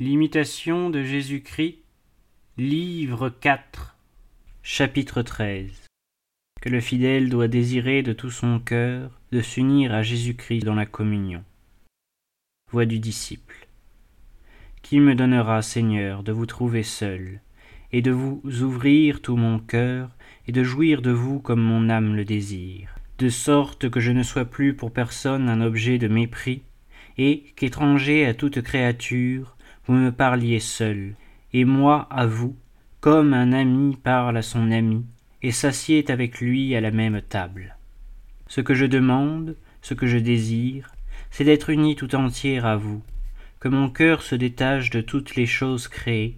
L'imitation de Jésus-Christ, livre 4, chapitre 13. Que le fidèle doit désirer de tout son cœur de s'unir à Jésus-Christ dans la communion. Voix du disciple. Qui me donnera, Seigneur, de vous trouver seul, et de vous ouvrir tout mon cœur, et de jouir de vous comme mon âme le désire, de sorte que je ne sois plus pour personne un objet de mépris, et qu'étranger à toute créature, vous me parliez seul, et moi à vous, comme un ami parle à son ami, et s'assied avec lui à la même table. Ce que je demande, ce que je désire, c'est d'être uni tout entier à vous, que mon cœur se détache de toutes les choses créées,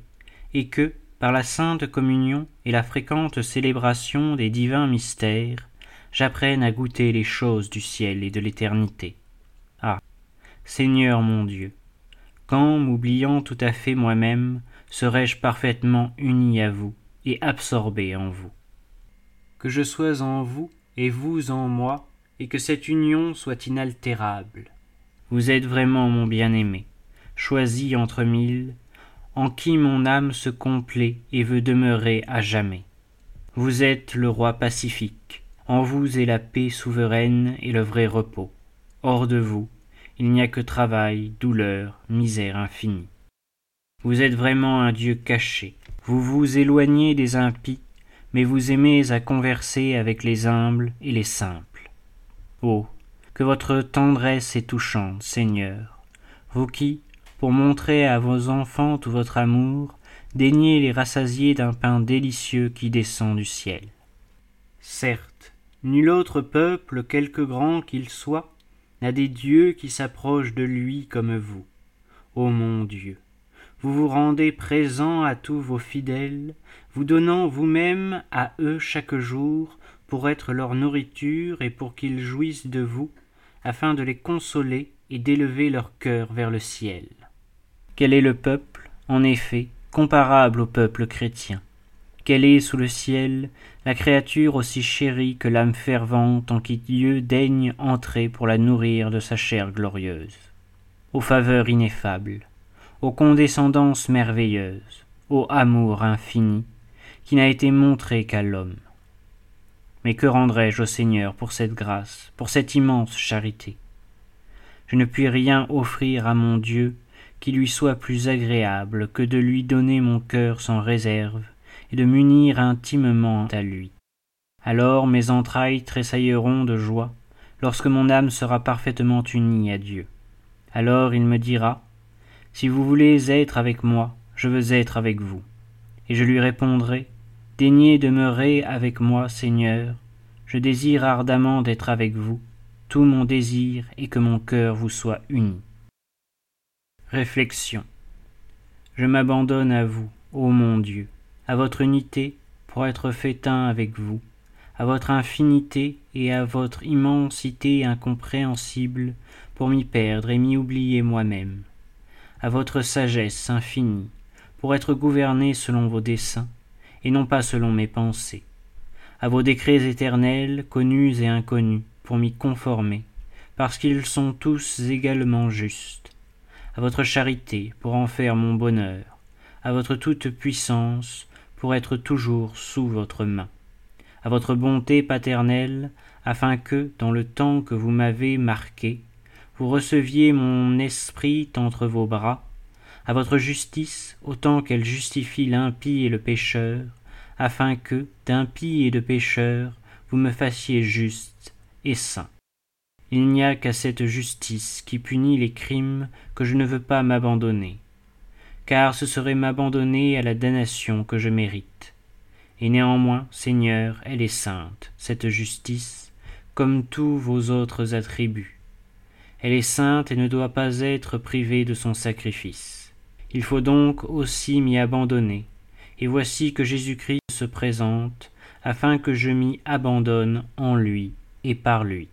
et que, par la sainte communion et la fréquente célébration des divins mystères, j'apprenne à goûter les choses du ciel et de l'éternité. Ah. Seigneur mon Dieu, quand, m'oubliant tout à fait moi-même, serai-je parfaitement uni à vous et absorbé en vous Que je sois en vous et vous en moi, et que cette union soit inaltérable. Vous êtes vraiment mon bien-aimé, choisi entre mille, en qui mon âme se complaît et veut demeurer à jamais. Vous êtes le roi pacifique, en vous est la paix souveraine et le vrai repos. Hors de vous, il n'y a que travail, douleur, misère infinie. Vous êtes vraiment un Dieu caché. Vous vous éloignez des impies, mais vous aimez à converser avec les humbles et les simples. Oh, que votre tendresse est touchante, Seigneur, vous qui, pour montrer à vos enfants tout votre amour, daignez les rassasier d'un pain délicieux qui descend du ciel. Certes, nul autre peuple, quelque grand qu'il soit, n'a des dieux qui s'approchent de lui comme vous. Ô mon Dieu, vous vous rendez présent à tous vos fidèles, vous donnant vous-même à eux chaque jour pour être leur nourriture et pour qu'ils jouissent de vous, afin de les consoler et d'élever leur cœur vers le ciel. Quel est le peuple, en effet, comparable au peuple chrétien quelle est sous le ciel la créature aussi chérie que l'âme fervente en qui Dieu daigne entrer pour la nourrir de sa chair glorieuse Aux faveurs ineffables, aux condescendances merveilleuses, au amour infini, qui n'a été montré qu'à l'homme. Mais que rendrai-je au Seigneur pour cette grâce, pour cette immense charité? Je ne puis rien offrir à mon Dieu qui lui soit plus agréable que de lui donner mon cœur sans réserve et de m'unir intimement à lui. Alors mes entrailles tressailleront de joie, lorsque mon âme sera parfaitement unie à Dieu. Alors il me dira, Si vous voulez être avec moi, je veux être avec vous. Et je lui répondrai, Daignez demeurer avec moi, Seigneur, je désire ardemment d'être avec vous, tout mon désir est que mon cœur vous soit uni. Réflexion. Je m'abandonne à vous, ô mon Dieu à votre unité pour être fait un avec vous, à votre infinité et à votre immensité incompréhensible pour m'y perdre et m'y oublier moi-même, à votre sagesse infinie pour être gouverné selon vos desseins et non pas selon mes pensées, à vos décrets éternels connus et inconnus pour m'y conformer, parce qu'ils sont tous également justes, à votre charité pour en faire mon bonheur, à votre toute puissance pour être toujours sous votre main, à votre bonté paternelle, afin que, dans le temps que vous m'avez marqué, vous receviez mon esprit entre vos bras, à votre justice autant qu'elle justifie l'impie et le pécheur, afin que, d'impie et de pécheur, vous me fassiez juste et saint. Il n'y a qu'à cette justice qui punit les crimes que je ne veux pas m'abandonner, car ce serait m'abandonner à la damnation que je mérite. Et néanmoins, Seigneur, elle est sainte, cette justice, comme tous vos autres attributs. Elle est sainte et ne doit pas être privée de son sacrifice. Il faut donc aussi m'y abandonner, et voici que Jésus-Christ se présente, afin que je m'y abandonne en lui et par lui.